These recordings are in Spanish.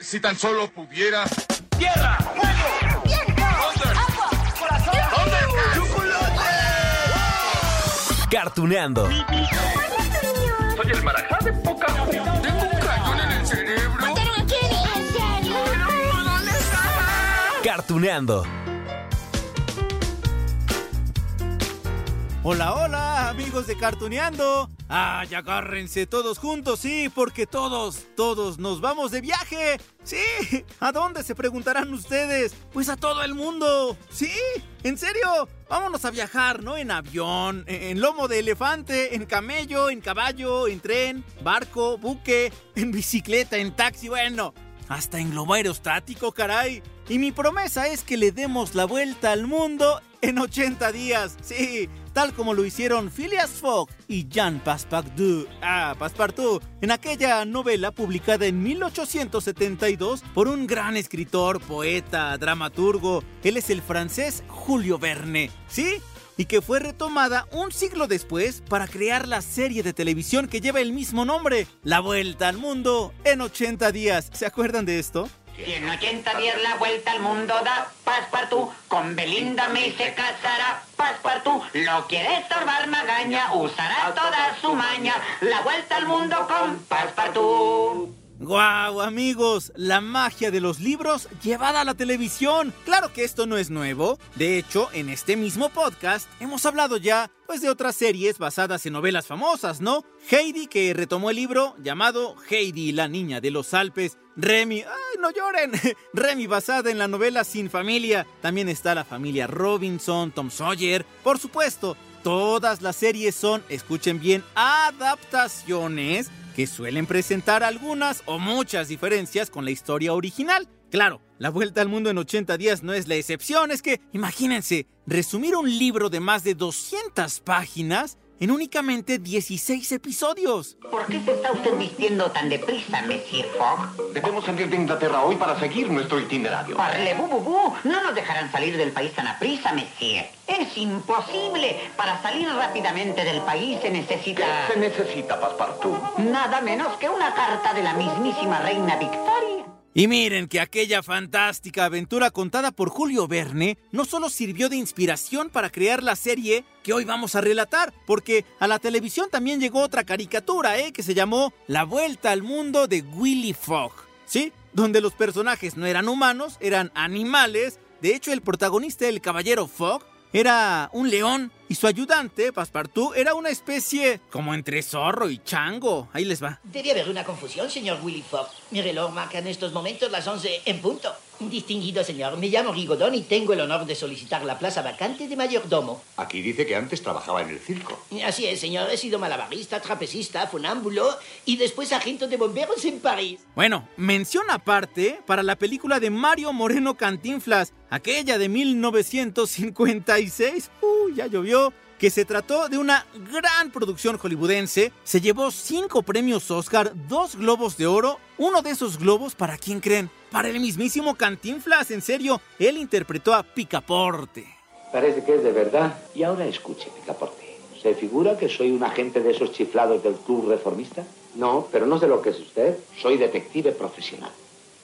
Si tan solo pudiera. ¡Tierra! ¡Fuego! ¡Viento! ¡Agua! ¡Corazón! ¡Chocolate! Cartuneando. Soy el marajá de poca Tengo un cañón en el cerebro. ¿Mataron a Kenny? ¿En serio? ¿Dónde está? Cartuneando. Hola, hola, amigos de Cartuneando. Ay, agárrense todos juntos, sí, porque todos, todos nos vamos de viaje. Sí, ¿a dónde se preguntarán ustedes? Pues a todo el mundo. Sí, en serio, vámonos a viajar, ¿no? En avión, en lomo de elefante, en camello, en caballo, en tren, barco, buque, en bicicleta, en taxi, bueno, hasta en globo aerostático, caray. Y mi promesa es que le demos la vuelta al mundo en 80 días. Sí, tal como lo hicieron Phileas Fogg y Jean Passepartout, ah, en aquella novela publicada en 1872 por un gran escritor, poeta, dramaturgo. Él es el francés Julio Verne. ¿Sí? y que fue retomada un siglo después para crear la serie de televisión que lleva el mismo nombre, La Vuelta al Mundo en 80 días. ¿Se acuerdan de esto? Y en 80 días la vuelta al mundo da Passepartout. Con Belinda me se casará Passepartout. Lo quiere estorbar Magaña, usará toda su maña. La vuelta al mundo con Passepartout. ¡Guau, amigos! La magia de los libros llevada a la televisión. Claro que esto no es nuevo. De hecho, en este mismo podcast hemos hablado ya pues de otras series basadas en novelas famosas, ¿no? Heidi que retomó el libro llamado Heidi, la niña de los Alpes. Remy, ¡ay, no lloren! Remy basada en la novela Sin familia. También está la familia Robinson, Tom Sawyer. Por supuesto, todas las series son, escuchen bien, adaptaciones que suelen presentar algunas o muchas diferencias con la historia original. Claro, la vuelta al mundo en 80 días no es la excepción, es que, imagínense, resumir un libro de más de 200 páginas en únicamente 16 episodios. ¿Por qué se está usted vistiendo tan deprisa, Monsieur Fogg? Debemos salir de Inglaterra hoy para seguir nuestro itinerario. Parle, bu, bu, bu. No nos dejarán salir del país tan aprisa, Monsieur. Es imposible. Para salir rápidamente del país se necesita... ¿Qué se necesita, Passepartout? Nada menos que una carta de la mismísima reina Victoria. Y miren que aquella fantástica aventura contada por Julio Verne no solo sirvió de inspiración para crear la serie que hoy vamos a relatar, porque a la televisión también llegó otra caricatura, ¿eh? que se llamó La Vuelta al Mundo de Willy Fogg, ¿sí? Donde los personajes no eran humanos, eran animales. De hecho, el protagonista, el caballero Fogg, era un león y su ayudante, Passepartout, era una especie como entre zorro y chango. Ahí les va. Debe haber una confusión, señor Willy Fogg. Mi reloj marca en estos momentos las 11 en punto. Distinguido señor, me llamo Rigodón y tengo el honor de solicitar la plaza vacante de mayordomo. Aquí dice que antes trabajaba en el circo. Así es, señor. He sido malabarista, trapecista, funámbulo y después agente de bomberos en París. Bueno, mención aparte para la película de Mario Moreno Cantinflas, aquella de 1956. Uy, ya llovió que se trató de una gran producción hollywoodense. Se llevó cinco premios Oscar, dos globos de oro. Uno de esos globos, ¿para quién creen? Para el mismísimo Cantinflas, en serio. Él interpretó a Picaporte. Parece que es de verdad. Y ahora escuche, Picaporte. ¿Se figura que soy un agente de esos chiflados del club reformista? No, pero no sé lo que es usted. Soy detective profesional.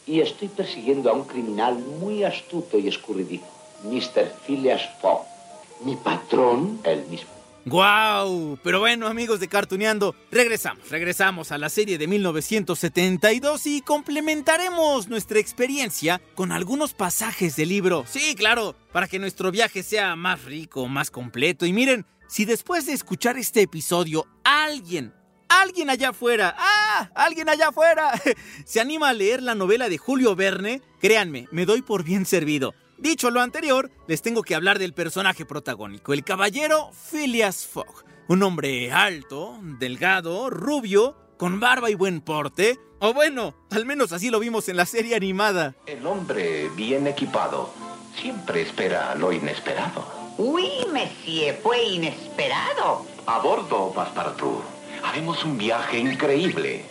Y estoy persiguiendo a un criminal muy astuto y escurridizo, Mr. Phileas Fogg. Mi patrón, el mismo. ¡Guau! Pero bueno, amigos de Cartuneando, regresamos, regresamos a la serie de 1972 y complementaremos nuestra experiencia con algunos pasajes del libro. Sí, claro, para que nuestro viaje sea más rico, más completo. Y miren, si después de escuchar este episodio alguien, alguien allá afuera, ¡ah! ¡Alguien allá afuera! se anima a leer la novela de Julio Verne, créanme, me doy por bien servido. Dicho lo anterior, les tengo que hablar del personaje protagónico, el caballero Phileas Fogg. Un hombre alto, delgado, rubio, con barba y buen porte. O bueno, al menos así lo vimos en la serie animada. El hombre bien equipado siempre espera lo inesperado. Uy, Monsieur, fue inesperado. A bordo, Passepartout. Haremos un viaje increíble.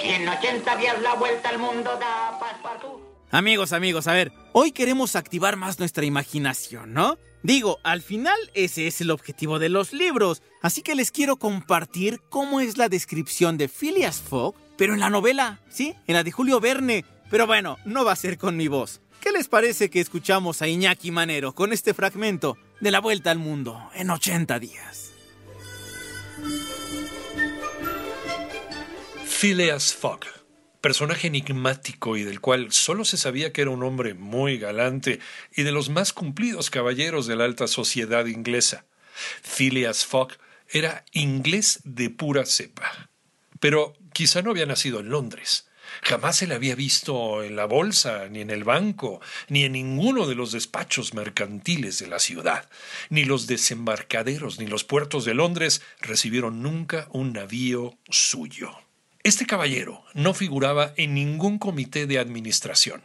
Si en 80 días la vuelta al mundo da Passepartout. Amigos, amigos, a ver, hoy queremos activar más nuestra imaginación, ¿no? Digo, al final ese es el objetivo de los libros, así que les quiero compartir cómo es la descripción de Phileas Fogg pero en la novela, ¿sí? En la de Julio Verne. Pero bueno, no va a ser con mi voz. ¿Qué les parece que escuchamos a Iñaki Manero con este fragmento de La Vuelta al Mundo en 80 días? Phileas Fogg, personaje enigmático y del cual solo se sabía que era un hombre muy galante y de los más cumplidos caballeros de la alta sociedad inglesa. Phileas Fogg era inglés de pura cepa. Pero quizá no había nacido en Londres. Jamás se le había visto en la bolsa, ni en el banco, ni en ninguno de los despachos mercantiles de la ciudad. Ni los desembarcaderos ni los puertos de Londres recibieron nunca un navío suyo. Este caballero no figuraba en ningún comité de administración.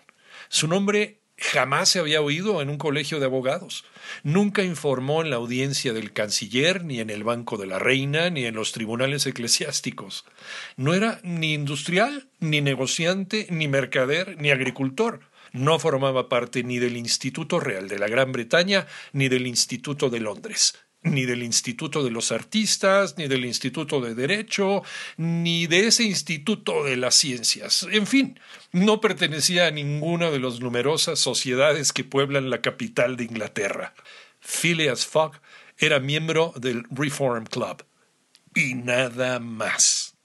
Su nombre Jamás se había oído en un colegio de abogados. Nunca informó en la audiencia del canciller, ni en el Banco de la Reina, ni en los tribunales eclesiásticos. No era ni industrial, ni negociante, ni mercader, ni agricultor. No formaba parte ni del Instituto Real de la Gran Bretaña, ni del Instituto de Londres ni del Instituto de los Artistas, ni del Instituto de Derecho, ni de ese Instituto de las Ciencias. En fin, no pertenecía a ninguna de las numerosas sociedades que pueblan la capital de Inglaterra. Phileas Fogg era miembro del Reform Club. Y nada más.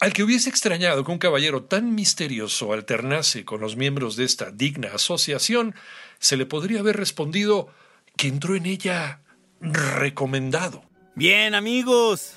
Al que hubiese extrañado que un caballero tan misterioso alternase con los miembros de esta digna asociación, se le podría haber respondido que entró en ella recomendado. Bien, amigos.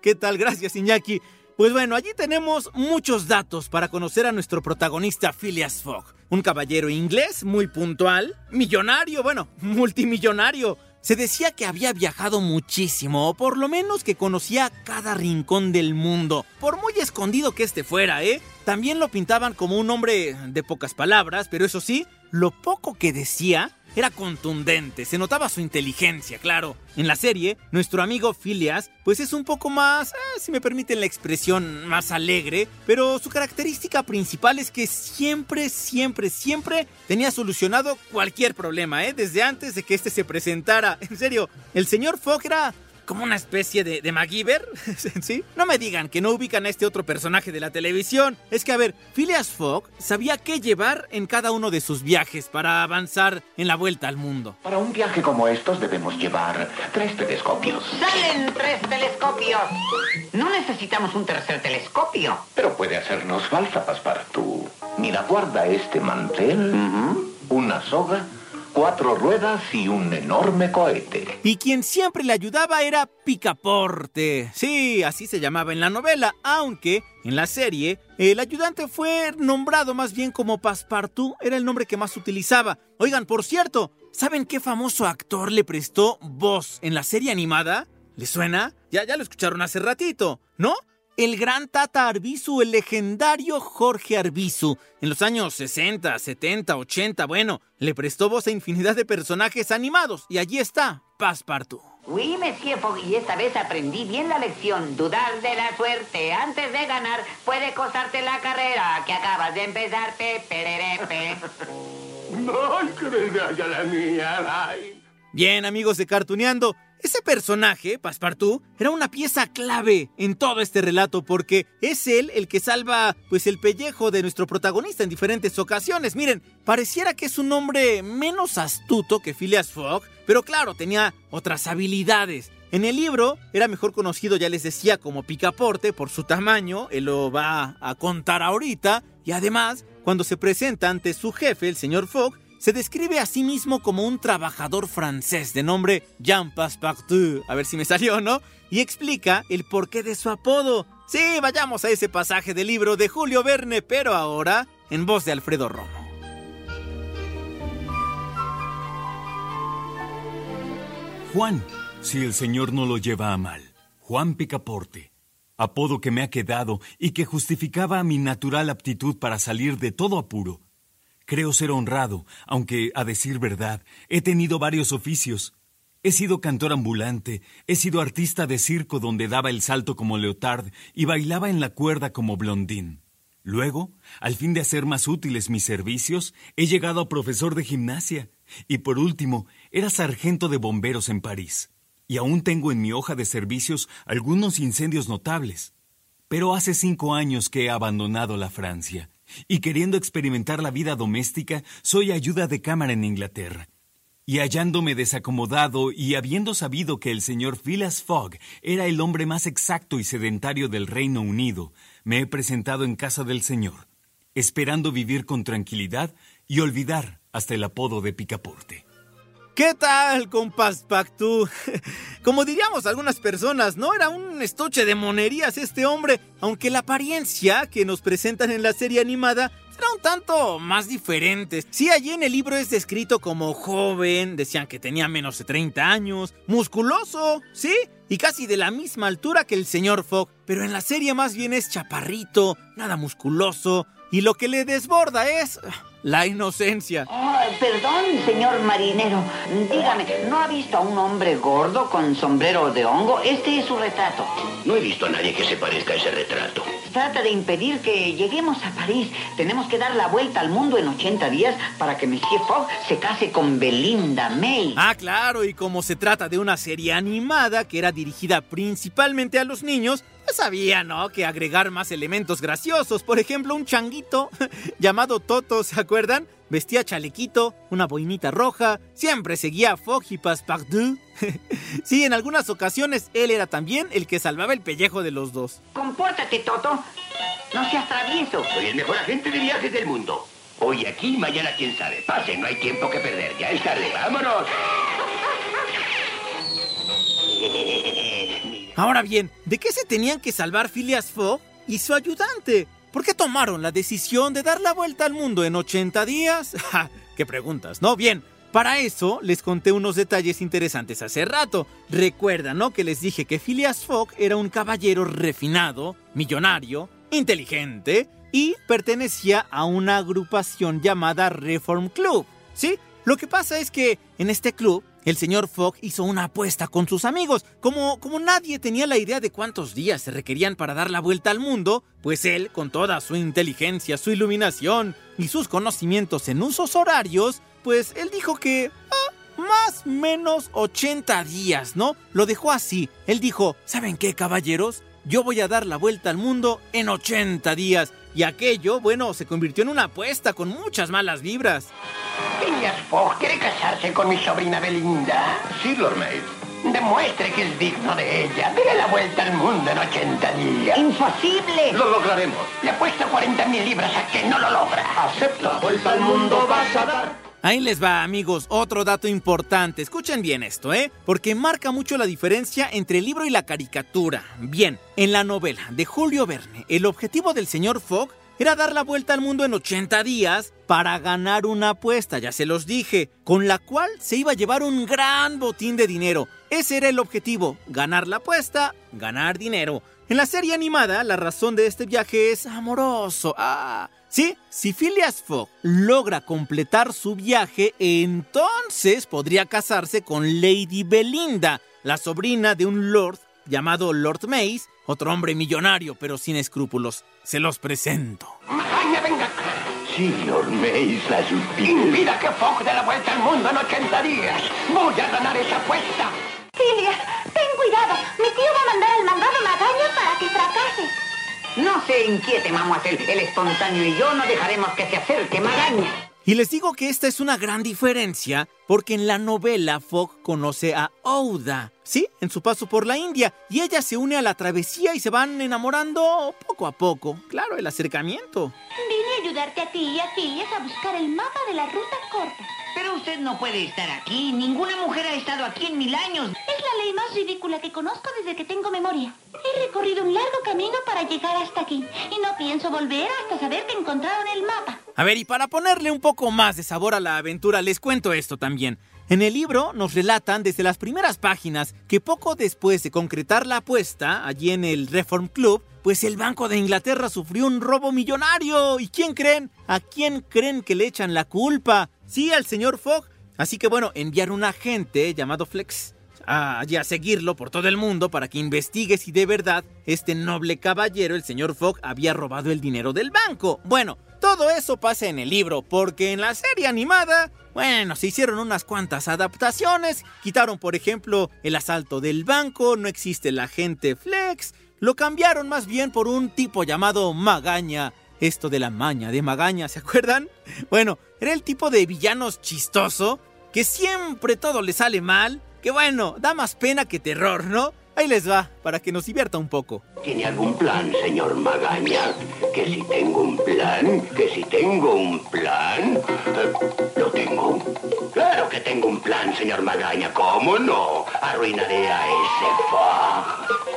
¿Qué tal? Gracias, Iñaki. Pues bueno, allí tenemos muchos datos para conocer a nuestro protagonista Phileas Fogg. Un caballero inglés muy puntual, millonario, bueno, multimillonario. Se decía que había viajado muchísimo, o por lo menos que conocía cada rincón del mundo, por muy escondido que este fuera, ¿eh? También lo pintaban como un hombre de pocas palabras, pero eso sí, lo poco que decía era contundente, se notaba su inteligencia, claro. En la serie, nuestro amigo Phileas, pues es un poco más, eh, si me permiten la expresión, más alegre, pero su característica principal es que siempre, siempre, siempre tenía solucionado cualquier problema, ¿eh? Desde antes de que este se presentara. En serio, el señor Fogg era como una especie de, de MacGyver, ¿sí? No me digan que no ubican a este otro personaje de la televisión. Es que, a ver, Phileas Fogg sabía qué llevar en cada uno de sus viajes para avanzar en la vuelta al mundo. Para un viaje como estos debemos llevar tres telescopios. ¡Salen tres telescopios! No necesitamos un tercer telescopio. Pero puede hacernos falta, Passepartout. Mira, guarda este mantel, una soga cuatro ruedas y un enorme cohete. Y quien siempre le ayudaba era Picaporte. Sí, así se llamaba en la novela, aunque en la serie el ayudante fue nombrado más bien como Passepartout, era el nombre que más utilizaba. Oigan, por cierto, ¿saben qué famoso actor le prestó voz en la serie animada? ¿Le suena? Ya, ya lo escucharon hace ratito, ¿no? El gran Tata Arbizu, el legendario Jorge Arbizu. En los años 60, 70, 80, bueno, le prestó voz a infinidad de personajes animados y allí está, Passepartout. Oui, Monsieur Fogg, y esta vez aprendí bien la lección. Dudar de la suerte antes de ganar puede costarte la carrera que acabas de empezar. Pe, pererepe. Ay, que ya la mía. Ay. Bien, amigos de Cartuneando, ese personaje, Passepartout, era una pieza clave en todo este relato porque es él el que salva pues el pellejo de nuestro protagonista en diferentes ocasiones. Miren, pareciera que es un hombre menos astuto que Phileas Fogg, pero claro, tenía otras habilidades. En el libro era mejor conocido, ya les decía, como Picaporte por su tamaño, él lo va a contar ahorita, y además, cuando se presenta ante su jefe, el señor Fogg, se describe a sí mismo como un trabajador francés de nombre Jean Passepartout, a ver si me salió, ¿no? Y explica el porqué de su apodo. Sí, vayamos a ese pasaje del libro de Julio Verne, pero ahora en voz de Alfredo Romo. Juan, si el Señor no lo lleva a mal. Juan Picaporte, apodo que me ha quedado y que justificaba mi natural aptitud para salir de todo apuro. Creo ser honrado, aunque, a decir verdad, he tenido varios oficios. He sido cantor ambulante, he sido artista de circo donde daba el salto como Leotard y bailaba en la cuerda como Blondín. Luego, al fin de hacer más útiles mis servicios, he llegado a profesor de gimnasia. Y por último, era sargento de bomberos en París. Y aún tengo en mi hoja de servicios algunos incendios notables. Pero hace cinco años que he abandonado la Francia, y queriendo experimentar la vida doméstica, soy ayuda de cámara en Inglaterra. Y hallándome desacomodado y habiendo sabido que el señor Phileas Fogg era el hombre más exacto y sedentario del Reino Unido, me he presentado en casa del señor, esperando vivir con tranquilidad y olvidar hasta el apodo de Picaporte. ¿Qué tal, compas Pactú? Como diríamos algunas personas, no era un estoche de monerías este hombre, aunque la apariencia que nos presentan en la serie animada será un tanto más diferente. Sí, allí en el libro es descrito como joven, decían que tenía menos de 30 años, musculoso, sí, y casi de la misma altura que el señor Fogg, pero en la serie más bien es chaparrito, nada musculoso, y lo que le desborda es la inocencia. perdón, señor marinero. Dígame, ¿no ha visto a un hombre gordo con sombrero de hongo? Este es su retrato. No he visto a nadie que se parezca a ese retrato. Trata de impedir que lleguemos a París. Tenemos que dar la vuelta al mundo en 80 días para que Monsieur Fogg se case con Belinda May. Ah, claro, y como se trata de una serie animada que era dirigida principalmente a los niños, sabía, ¿no? Que agregar más elementos graciosos. Por ejemplo, un changuito llamado Toto, ¿se acuerdan? Vestía chalequito, una boinita roja, siempre seguía a Fogg y Passepartout. sí, en algunas ocasiones él era también el que salvaba el pellejo de los dos. Compórtate, Toto. No seas travieso. Soy el mejor agente de viajes del mundo. Hoy aquí, mañana quién sabe. Pase, no hay tiempo que perder. Ya es tarde. ¡Vámonos! Ahora bien, ¿de qué se tenían que salvar Phileas Fogg y su ayudante? ¿Por qué tomaron la decisión de dar la vuelta al mundo en 80 días? ¿Qué preguntas? No, bien. Para eso les conté unos detalles interesantes hace rato. Recuerdan, ¿no? Que les dije que Phileas Fogg era un caballero refinado, millonario, inteligente y pertenecía a una agrupación llamada Reform Club. ¿Sí? Lo que pasa es que en este club el señor Fogg hizo una apuesta con sus amigos. Como, como nadie tenía la idea de cuántos días se requerían para dar la vuelta al mundo, pues él, con toda su inteligencia, su iluminación y sus conocimientos en usos horarios, pues él dijo que... Ah, más menos 80 días, ¿no? Lo dejó así. Él dijo, ¿saben qué, caballeros? Yo voy a dar la vuelta al mundo en 80 días. Y aquello, bueno, se convirtió en una apuesta con muchas malas vibras. Phileas Fogg quiere casarse con mi sobrina Belinda. Sí, Lord Maid. Demuestre que es digno de ella. Dele la vuelta al mundo en 80 días. ¡Imposible! Lo lograremos. Le apuesto 40 mil libras a que no lo logra. Acepta. La vuelta al mundo vas a dar. Ahí les va, amigos, otro dato importante. Escuchen bien esto, ¿eh? Porque marca mucho la diferencia entre el libro y la caricatura. Bien, en la novela de Julio Verne, el objetivo del señor Fogg era dar la vuelta al mundo en 80 días para ganar una apuesta, ya se los dije, con la cual se iba a llevar un gran botín de dinero. Ese era el objetivo, ganar la apuesta, ganar dinero. En la serie animada, la razón de este viaje es amoroso. Ah, sí, si Phileas Fogg logra completar su viaje, entonces podría casarse con Lady Belinda, la sobrina de un lord llamado Lord Mace, otro hombre millonario pero sin escrúpulos. Se los presento. Maña, venga acá. Sí, Lord Mace, la sutil. Impida que Fogg dé la vuelta al mundo en 80 días. Voy a ganar esa apuesta. Phileas, ten cuidado. Mi tío va a mandar al mandado Magaña para que fracase. No se inquiete, mademoiselle. El espontáneo y yo no dejaremos que se acerque Magaña. Y les digo que esta es una gran diferencia porque en la novela Fogg conoce a Ouda, ¿sí? En su paso por la India, y ella se une a la travesía y se van enamorando poco a poco. Claro, el acercamiento. Vine a ayudarte a ti y a Phileas a buscar el mapa de la ruta corta. Pero usted no puede estar aquí. Ninguna mujer ha estado aquí en mil años. Es la ley más ridícula que conozco desde que tengo memoria. He recorrido un largo camino para llegar hasta aquí y no pienso volver hasta saber que encontraron el mapa. A ver, y para ponerle un poco más de sabor a la aventura, les cuento esto también. En el libro nos relatan desde las primeras páginas que poco después de concretar la apuesta allí en el Reform Club, pues el Banco de Inglaterra sufrió un robo millonario. ¿Y quién creen? ¿A quién creen que le echan la culpa? Sí, al señor Fogg. Así que bueno, enviar un agente llamado Flex a, a seguirlo por todo el mundo para que investigue si de verdad este noble caballero, el señor Fogg, había robado el dinero del banco. Bueno, todo eso pasa en el libro, porque en la serie animada, bueno, se hicieron unas cuantas adaptaciones, quitaron por ejemplo el asalto del banco, no existe el agente Flex, lo cambiaron más bien por un tipo llamado Magaña. Esto de la maña de Magaña, ¿se acuerdan? Bueno, era el tipo de villanos chistoso, que siempre todo le sale mal, que bueno, da más pena que terror, ¿no? Ahí les va, para que nos divierta un poco. ¿Tiene algún plan, señor Magaña? Que si tengo un plan, que si tengo un plan... Eh, ¿Lo tengo? Claro que tengo un plan, señor Magaña. ¿Cómo no? Arruinaré a ese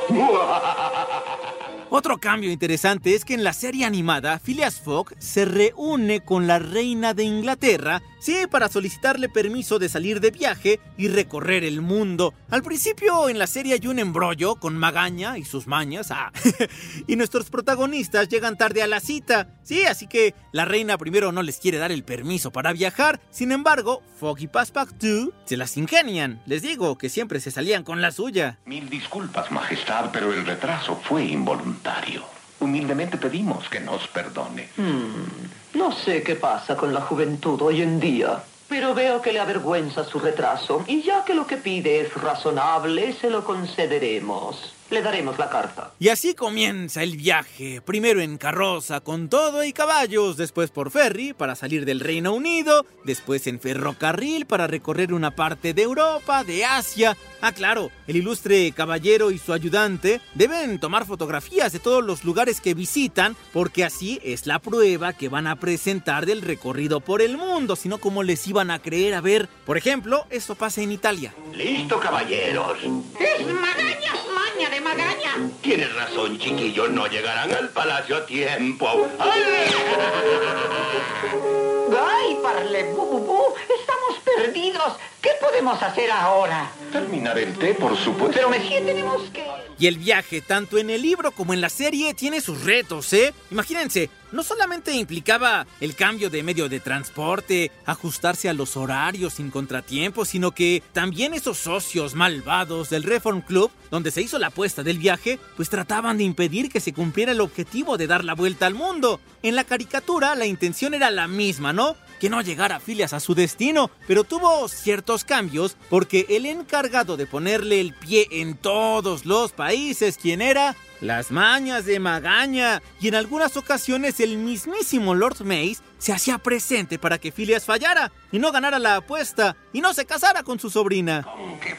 Fogg. Otro cambio interesante es que en la serie animada, Phileas Fogg se reúne con la reina de Inglaterra, sí, para solicitarle permiso de salir de viaje y recorrer el mundo. Al principio en la serie hay un embrollo con Magaña y sus mañas, ah, y nuestros protagonistas llegan tarde a la cita, sí, así que la reina primero no les quiere dar el permiso para viajar, sin embargo, Fogg y Passepartout se las ingenian, les digo que siempre se salían con la suya. Mil disculpas, Majestad, pero el retraso fue involuntario. Humildemente pedimos que nos perdone. Hmm, no sé qué pasa con la juventud hoy en día, pero veo que le avergüenza su retraso. Y ya que lo que pide es razonable, se lo concederemos. Le daremos la carta. Y así comienza el viaje, primero en carroza con todo y caballos, después por ferry para salir del Reino Unido, después en ferrocarril para recorrer una parte de Europa, de Asia. Ah, claro, el ilustre caballero y su ayudante deben tomar fotografías de todos los lugares que visitan, porque así es la prueba que van a presentar del recorrido por el mundo, sino como les iban a creer a ver. Por ejemplo, esto pasa en Italia. Listo, caballeros. Es magaña, maña de magaña. Tienes razón, chiquillos, no llegarán al palacio a tiempo. ¡Ay! ¡Ay, parle, bu, bu, bu! Estamos perdidos. ¿Qué podemos hacer ahora? Terminar el té, por supuesto. Pero, Messi, tenemos que... Y el viaje, tanto en el libro como en la serie, tiene sus retos, ¿eh? Imagínense, no solamente implicaba el cambio de medio de transporte, ajustarse a los horarios sin contratiempos, sino que también esos socios malvados del Reform Club, donde se hizo la apuesta del viaje, pues trataban de impedir que se cumpliera el objetivo de dar la vuelta al mundo. En la caricatura la intención era la misma, ¿no? Que no llegara Filias a su destino, pero tuvo ciertos cambios porque el encargado de ponerle el pie en todos los países, ¿quién era? Las mañas de Magaña. Y en algunas ocasiones el mismísimo Lord Mace se hacía presente para que Phileas fallara y no ganara la apuesta y no se casara con su sobrina. Con que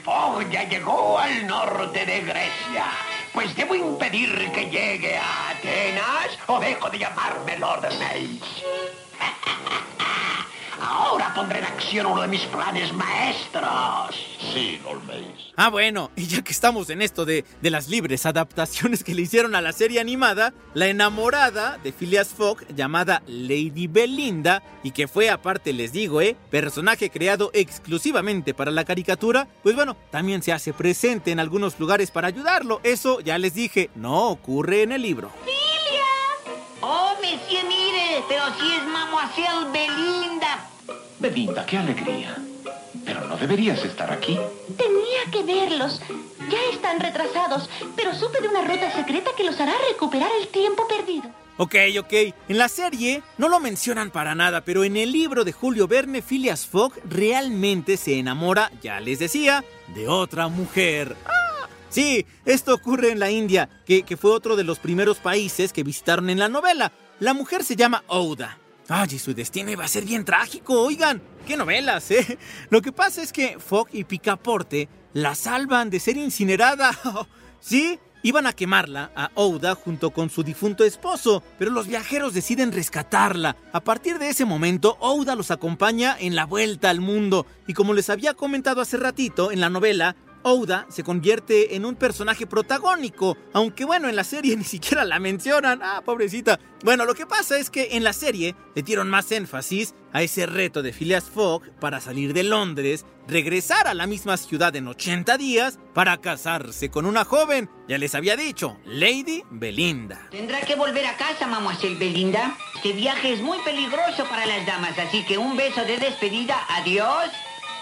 ya llegó al norte de Grecia. Pues debo impedir que llegue a Atenas o dejo de llamarme Lord Mace. Ahora pondré en acción uno de mis planes maestros. Sí. Ah, bueno, y ya que estamos en esto de, de las libres adaptaciones que le hicieron a la serie animada, la enamorada de Phileas Fogg, llamada Lady Belinda, y que fue aparte, les digo, ¿eh? personaje creado exclusivamente para la caricatura, pues bueno, también se hace presente en algunos lugares para ayudarlo. Eso, ya les dije, no ocurre en el libro. Oh, Messi, mire, pero si es Mademoiselle Belinda. Belinda, qué alegría. Pero no deberías estar aquí. Tenía que verlos. Ya están retrasados, pero supe de una ruta secreta que los hará recuperar el tiempo perdido. Ok, ok. En la serie no lo mencionan para nada, pero en el libro de Julio Verne, Phileas Fogg realmente se enamora, ya les decía, de otra mujer. ¡Ah! Sí, esto ocurre en la India, que, que fue otro de los primeros países que visitaron en la novela. La mujer se llama Ouda. Ay, su destino iba a ser bien trágico, oigan. ¡Qué novelas, eh! Lo que pasa es que Fogg y Picaporte la salvan de ser incinerada. ¿Sí? Iban a quemarla a Ouda junto con su difunto esposo, pero los viajeros deciden rescatarla. A partir de ese momento, Ouda los acompaña en la vuelta al mundo. Y como les había comentado hace ratito, en la novela, Ouda se convierte en un personaje protagónico, aunque bueno, en la serie ni siquiera la mencionan. Ah, pobrecita. Bueno, lo que pasa es que en la serie le dieron más énfasis a ese reto de Phileas Fogg para salir de Londres, regresar a la misma ciudad en 80 días para casarse con una joven, ya les había dicho, Lady Belinda. Tendrá que volver a casa, Mademoiselle Belinda. Este viaje es muy peligroso para las damas, así que un beso de despedida. Adiós.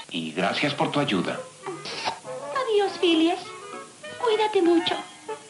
Y gracias por tu ayuda. Adiós, Phileas. Cuídate mucho.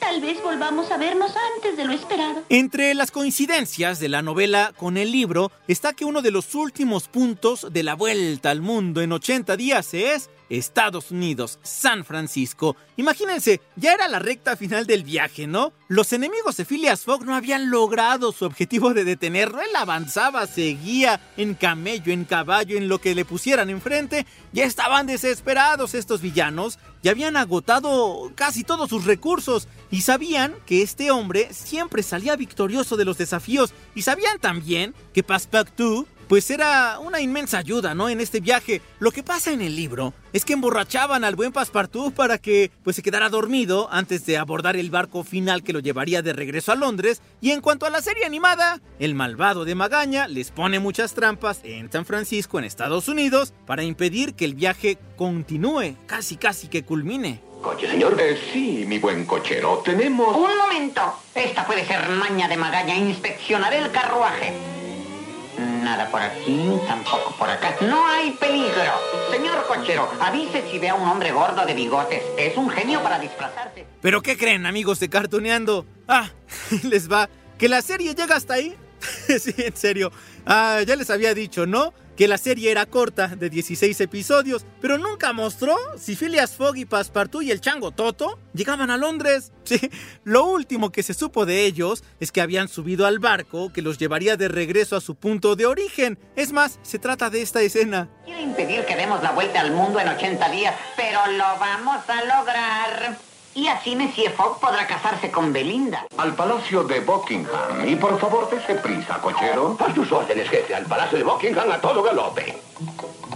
Tal vez volvamos a vernos antes de lo esperado. Entre las coincidencias de la novela con el libro está que uno de los últimos puntos de la vuelta al mundo en 80 días es Estados Unidos, San Francisco. Imagínense, ya era la recta final del viaje, ¿no? Los enemigos de Phileas Fogg no habían logrado su objetivo de detenerlo. Él avanzaba, seguía en camello, en caballo, en lo que le pusieran enfrente. Ya estaban desesperados estos villanos. Ya habían agotado casi todos sus recursos y sabían que este hombre siempre salía victorioso de los desafíos. Y sabían también que Passepartout pues era una inmensa ayuda, ¿no? En este viaje. Lo que pasa en el libro es que emborrachaban al buen Passepartout para que pues se quedara dormido antes de abordar el barco final que lo llevaría de regreso a Londres. Y en cuanto a la serie animada, el malvado de Magaña les pone muchas trampas en San Francisco, en Estados Unidos, para impedir que el viaje continúe, casi casi que culmine. ¿Coche, señor? Eh, sí, mi buen cochero. Tenemos... Un momento. Esta puede ser maña de Magaña. Inspeccionaré el carruaje. Nada por aquí, tampoco por acá. No hay peligro. Señor cochero, avise si ve a un hombre gordo de bigotes. Es un genio para disfrazarse. ¿Pero qué creen, amigos de Cartuneando? Ah, les va. ¿Que la serie llega hasta ahí? sí, en serio. Ah, ya les había dicho, ¿no? Que la serie era corta, de 16 episodios, pero nunca mostró si Phileas Fogg y Passepartout y el chango Toto llegaban a Londres. Sí, lo último que se supo de ellos es que habían subido al barco que los llevaría de regreso a su punto de origen. Es más, se trata de esta escena. Quiere impedir que demos la vuelta al mundo en 80 días, pero lo vamos a lograr. Y así Monsieur Fogg podrá casarse con Belinda. Al Palacio de Buckingham. Y por favor, dése prisa, cochero. A tus órdenes, jefe. Al Palacio de Buckingham a todo galope.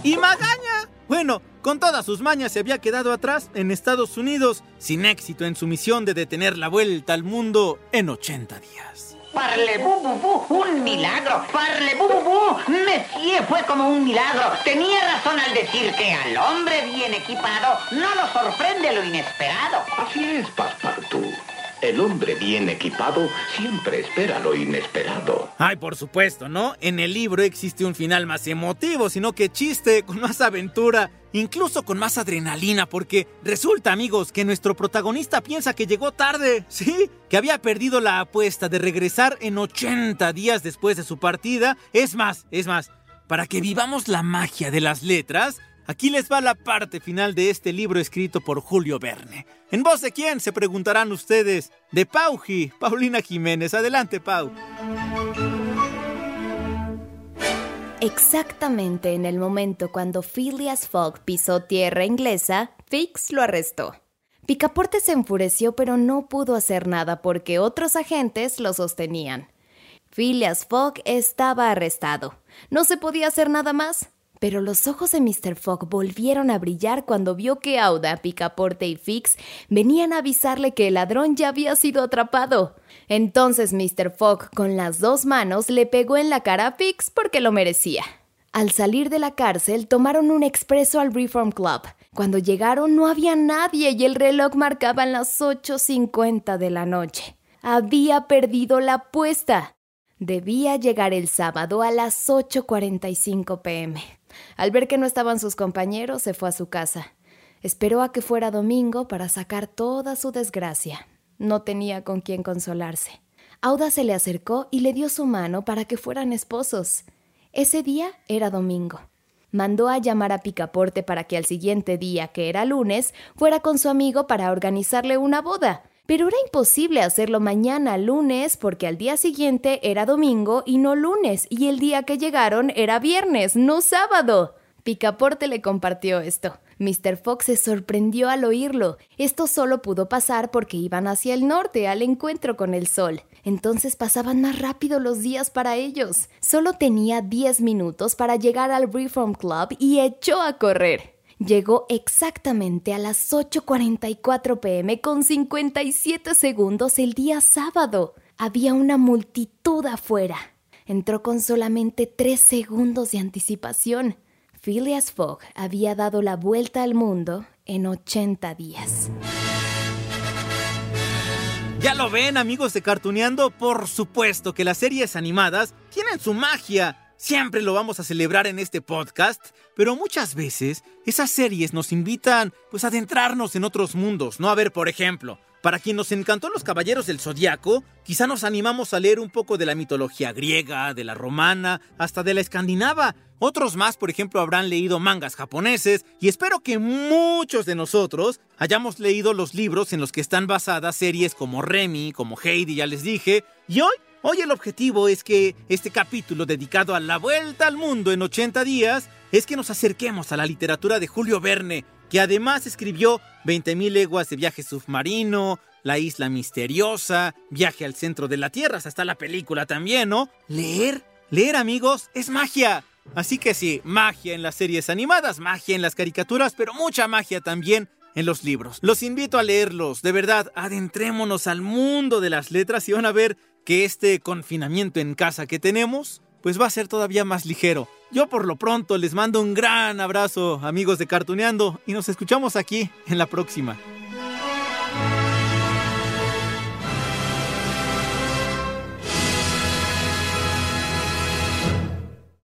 ¿Y Magaña? Bueno, con todas sus mañas se había quedado atrás en Estados Unidos, sin éxito en su misión de detener la vuelta al mundo en 80 días. Parle bu, bu, bu, un milagro. Parle bu, bu, bu. Monsieur fue como un milagro. Tenía razón al decir que al hombre bien equipado no lo sorprende lo inesperado. Así es, Passepartout. El hombre bien equipado siempre espera lo inesperado. Ay, por supuesto, ¿no? En el libro existe un final más emotivo, sino que chiste, con más aventura, incluso con más adrenalina, porque resulta, amigos, que nuestro protagonista piensa que llegó tarde, ¿sí? Que había perdido la apuesta de regresar en 80 días después de su partida. Es más, es más, para que vivamos la magia de las letras, Aquí les va la parte final de este libro escrito por Julio Verne. ¿En voz de quién? Se preguntarán ustedes. De Pauji, Paulina Jiménez. Adelante, Pau. Exactamente en el momento cuando Phileas Fogg pisó tierra inglesa, Fix lo arrestó. Picaporte se enfureció pero no pudo hacer nada porque otros agentes lo sostenían. Phileas Fogg estaba arrestado. No se podía hacer nada más. Pero los ojos de Mr. Fogg volvieron a brillar cuando vio que Auda, Picaporte y Fix venían a avisarle que el ladrón ya había sido atrapado. Entonces Mr. Fogg con las dos manos le pegó en la cara a Fix porque lo merecía. Al salir de la cárcel tomaron un expreso al Reform Club. Cuando llegaron no había nadie y el reloj marcaba las 8.50 de la noche. Había perdido la apuesta. Debía llegar el sábado a las 8.45 pm. Al ver que no estaban sus compañeros, se fue a su casa. Esperó a que fuera domingo para sacar toda su desgracia. No tenía con quién consolarse. Auda se le acercó y le dio su mano para que fueran esposos. Ese día era domingo. Mandó a llamar a Picaporte para que al siguiente día, que era lunes, fuera con su amigo para organizarle una boda. Pero era imposible hacerlo mañana lunes porque al día siguiente era domingo y no lunes, y el día que llegaron era viernes, no sábado. Picaporte le compartió esto. Mr. Fox se sorprendió al oírlo. Esto solo pudo pasar porque iban hacia el norte, al encuentro con el sol. Entonces pasaban más rápido los días para ellos. Solo tenía 10 minutos para llegar al Reform Club y echó a correr. Llegó exactamente a las 8.44 pm con 57 segundos el día sábado. Había una multitud afuera. Entró con solamente 3 segundos de anticipación. Phileas Fogg había dado la vuelta al mundo en 80 días. ¿Ya lo ven, amigos de Cartuneando? Por supuesto que las series animadas tienen su magia. Siempre lo vamos a celebrar en este podcast, pero muchas veces esas series nos invitan pues a adentrarnos en otros mundos, ¿no? A ver, por ejemplo, Para quien nos encantó los Caballeros del Zodiaco, quizá nos animamos a leer un poco de la mitología griega, de la romana, hasta de la escandinava. Otros más, por ejemplo, habrán leído mangas japoneses y espero que muchos de nosotros hayamos leído los libros en los que están basadas series como Remy, como Heidi, ya les dije. Y hoy, hoy el objetivo es que este capítulo dedicado a la vuelta al mundo en 80 días es que nos acerquemos a la literatura de Julio Verne, que además escribió 20.000 leguas de viaje submarino, La isla misteriosa, Viaje al centro de la Tierra, hasta la película también, ¿no? Leer, leer amigos, es magia. Así que sí, magia en las series animadas, magia en las caricaturas, pero mucha magia también en los libros. Los invito a leerlos, de verdad, adentrémonos al mundo de las letras y van a ver que este confinamiento en casa que tenemos pues va a ser todavía más ligero. Yo por lo pronto les mando un gran abrazo amigos de Cartuneando y nos escuchamos aquí en la próxima.